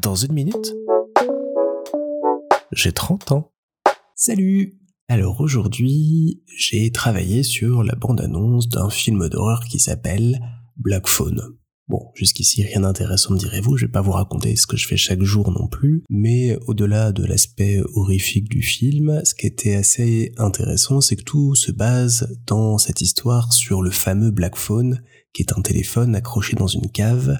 Dans une minute, j'ai 30 ans. Salut Alors aujourd'hui, j'ai travaillé sur la bande-annonce d'un film d'horreur qui s'appelle Black Phone. Bon, jusqu'ici rien d'intéressant direz-vous, je vais pas vous raconter ce que je fais chaque jour non plus, mais au-delà de l'aspect horrifique du film, ce qui était assez intéressant, c'est que tout se base dans cette histoire sur le fameux Black Phone, qui est un téléphone accroché dans une cave,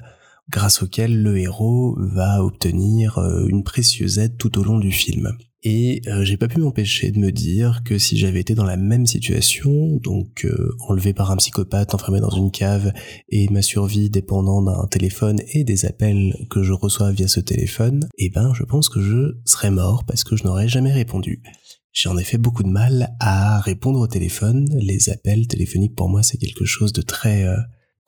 grâce auquel le héros va obtenir euh, une précieuse aide tout au long du film. Et euh, j'ai pas pu m'empêcher de me dire que si j'avais été dans la même situation, donc euh, enlevé par un psychopathe, enfermé dans une cave, et ma survie dépendant d'un téléphone et des appels que je reçois via ce téléphone, eh ben je pense que je serais mort parce que je n'aurais jamais répondu. J'ai en effet beaucoup de mal à répondre au téléphone. Les appels téléphoniques pour moi c'est quelque chose de très euh,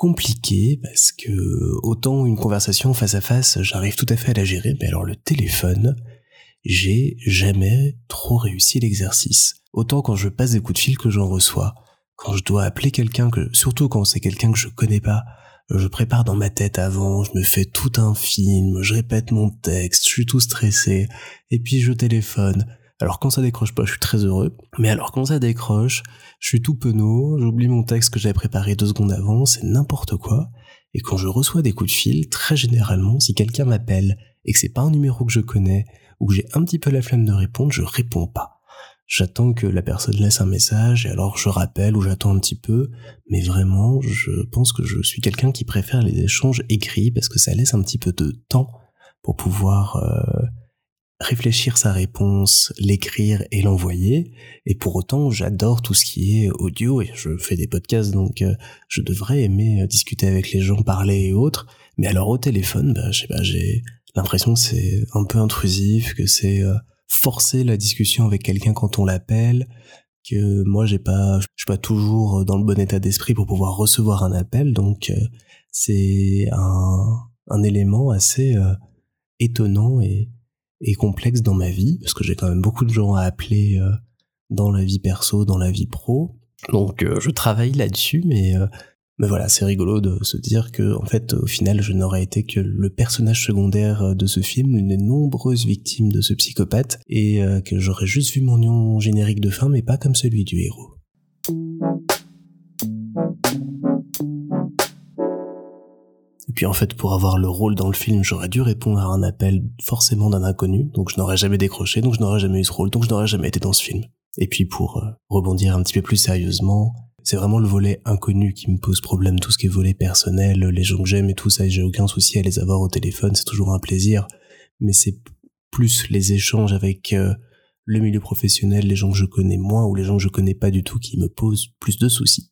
compliqué parce que autant une conversation face à face j'arrive tout à fait à la gérer, mais alors le téléphone, j'ai jamais trop réussi l'exercice. Autant quand je passe des coups de fil que j'en reçois, quand je dois appeler quelqu'un que, surtout quand c'est quelqu'un que je connais pas, je prépare dans ma tête avant, je me fais tout un film, je répète mon texte, je suis tout stressé, et puis je téléphone. Alors quand ça décroche pas, je suis très heureux, mais alors quand ça décroche, je suis tout penaud, j'oublie mon texte que j'avais préparé deux secondes avant, c'est n'importe quoi. Et quand je reçois des coups de fil, très généralement, si quelqu'un m'appelle et que c'est pas un numéro que je connais, ou que j'ai un petit peu la flemme de répondre, je réponds pas. J'attends que la personne laisse un message et alors je rappelle ou j'attends un petit peu, mais vraiment, je pense que je suis quelqu'un qui préfère les échanges écrits parce que ça laisse un petit peu de temps pour pouvoir euh, réfléchir sa réponse, l'écrire et l'envoyer. Et pour autant, j'adore tout ce qui est audio et je fais des podcasts, donc euh, je devrais aimer discuter avec les gens, parler et autres. Mais alors au téléphone, bah, je sais pas, j'ai l'impression que c'est un peu intrusif, que c'est euh, forcer la discussion avec quelqu'un quand on l'appelle, que moi j'ai pas, je suis pas toujours dans le bon état d'esprit pour pouvoir recevoir un appel, donc euh, c'est un, un élément assez euh, étonnant et, et complexe dans ma vie, parce que j'ai quand même beaucoup de gens à appeler dans la vie perso, dans la vie pro, donc je travaille là-dessus, mais mais voilà, c'est rigolo de se dire que, en fait, au final, je n'aurais été que le personnage secondaire de ce film, une des nombreuses victimes de ce psychopathe, et euh, que j'aurais juste vu mon nom générique de fin, mais pas comme celui du héros. Et puis en fait, pour avoir le rôle dans le film, j'aurais dû répondre à un appel forcément d'un inconnu, donc je n'aurais jamais décroché, donc je n'aurais jamais eu ce rôle, donc je n'aurais jamais été dans ce film. Et puis pour euh, rebondir un petit peu plus sérieusement, c'est vraiment le volet inconnu qui me pose problème, tout ce qui est volet personnel, les gens que j'aime et tout ça, j'ai aucun souci à les avoir au téléphone, c'est toujours un plaisir, mais c'est plus les échanges avec euh, le milieu professionnel, les gens que je connais moins ou les gens que je connais pas du tout qui me posent plus de soucis.